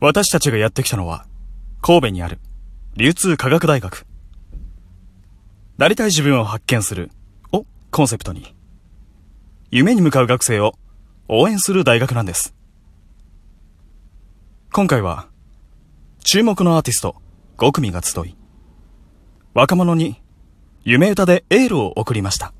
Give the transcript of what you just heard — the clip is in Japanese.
私たちがやってきたのは、神戸にある、流通科学大学。なりたい自分を発見する、をコンセプトに、夢に向かう学生を応援する大学なんです。今回は、注目のアーティスト5組が集い、若者に夢歌でエールを送りました。